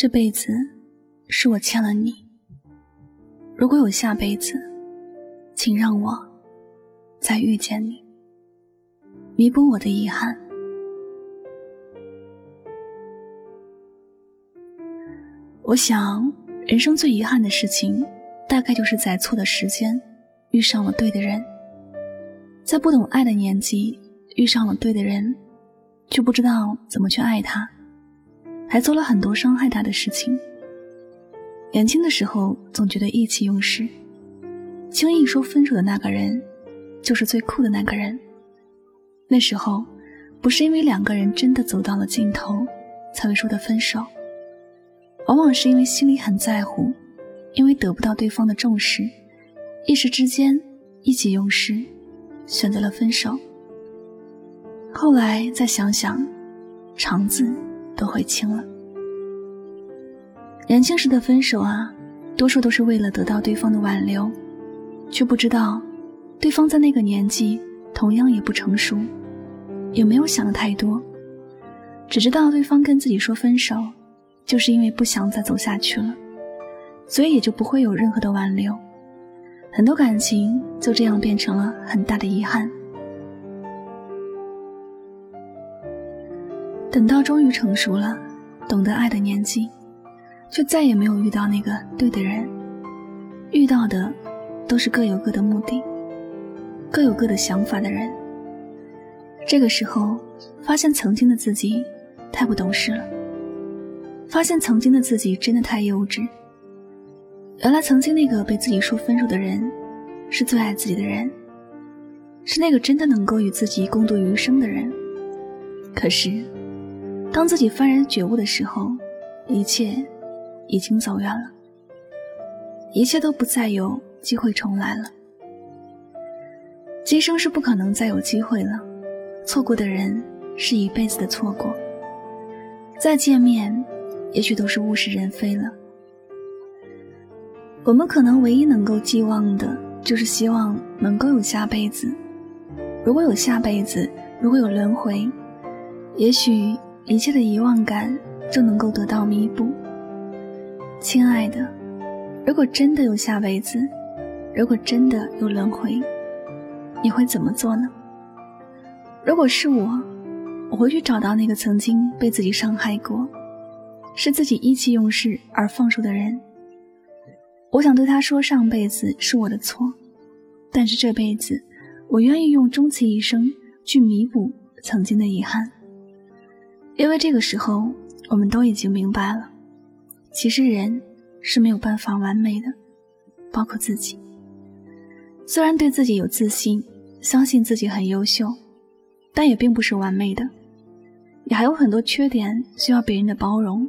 这辈子是我欠了你。如果有下辈子，请让我再遇见你，弥补我的遗憾。我想，人生最遗憾的事情，大概就是在错的时间遇上了对的人，在不懂爱的年纪遇上了对的人，却不知道怎么去爱他。还做了很多伤害他的事情。年轻的时候总觉得意气用事，轻易说分手的那个人，就是最酷的那个人。那时候，不是因为两个人真的走到了尽头，才会说的分手，往往是因为心里很在乎，因为得不到对方的重视，一时之间意气用事，选择了分手。后来再想想，肠子。都会清了。年轻时的分手啊，多数都是为了得到对方的挽留，却不知道，对方在那个年纪同样也不成熟，也没有想太多，只知道对方跟自己说分手，就是因为不想再走下去了，所以也就不会有任何的挽留，很多感情就这样变成了很大的遗憾。等到终于成熟了，懂得爱的年纪，却再也没有遇到那个对的人。遇到的，都是各有各的目的，各有各的想法的人。这个时候，发现曾经的自己太不懂事了，发现曾经的自己真的太幼稚。原来曾经那个被自己说分手的人，是最爱自己的人，是那个真的能够与自己共度余生的人。可是。当自己幡然觉悟的时候，一切已经走远了，一切都不再有机会重来了。今生是不可能再有机会了，错过的人是一辈子的错过，再见面，也许都是物是人非了。我们可能唯一能够寄望的，就是希望能够有下辈子。如果有下辈子，如果有轮回，也许。一切的遗忘感就能够得到弥补。亲爱的，如果真的有下辈子，如果真的有轮回，你会怎么做呢？如果是我，我会去找到那个曾经被自己伤害过，是自己意气用事而放手的人。我想对他说：上辈子是我的错，但是这辈子，我愿意用终其一生去弥补曾经的遗憾。因为这个时候，我们都已经明白了，其实人是没有办法完美的，包括自己。虽然对自己有自信，相信自己很优秀，但也并不是完美的，也还有很多缺点需要别人的包容。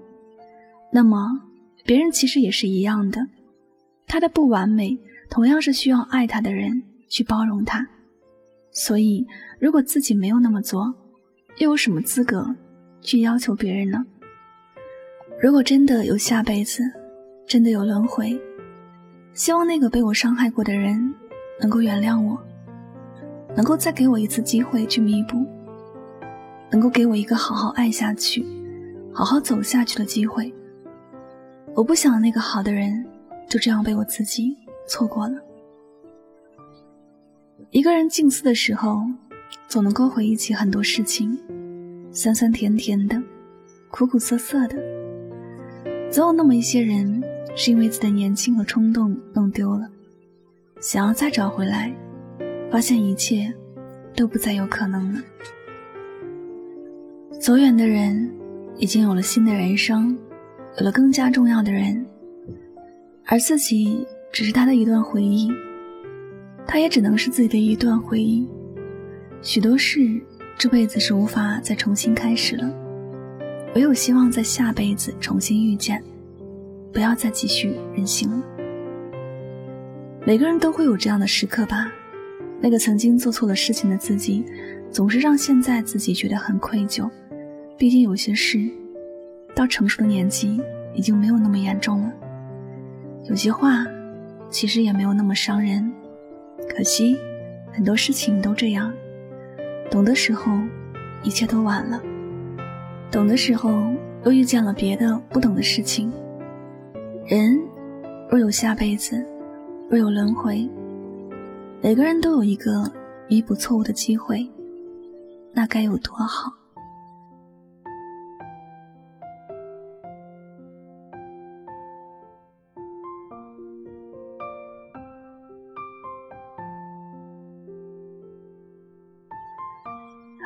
那么，别人其实也是一样的，他的不完美同样是需要爱他的人去包容他。所以，如果自己没有那么做，又有什么资格？去要求别人呢？如果真的有下辈子，真的有轮回，希望那个被我伤害过的人能够原谅我，能够再给我一次机会去弥补，能够给我一个好好爱下去、好好走下去的机会。我不想那个好的人就这样被我自己错过了。一个人静思的时候，总能够回忆起很多事情。酸酸甜甜的，苦苦涩涩的，总有那么一些人，是因为自己的年轻和冲动弄丢了，想要再找回来，发现一切都不再有可能了。走远的人，已经有了新的人生，有了更加重要的人，而自己只是他的一段回忆，他也只能是自己的一段回忆，许多事。这辈子是无法再重新开始了，唯有希望在下辈子重新遇见，不要再继续任性了。每个人都会有这样的时刻吧，那个曾经做错了事情的自己，总是让现在自己觉得很愧疚。毕竟有些事，到成熟的年纪已经没有那么严重了。有些话，其实也没有那么伤人。可惜，很多事情都这样。懂的时候，一切都晚了；懂的时候，又遇见了别的不懂的事情。人若有下辈子，若有轮回，每个人都有一个弥补错误的机会，那该有多好？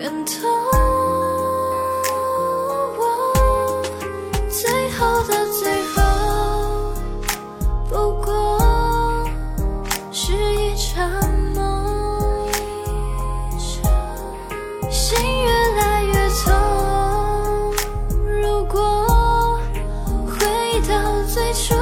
感动我最后的最后，不过是一场梦。心越来越痛，如果回到最初。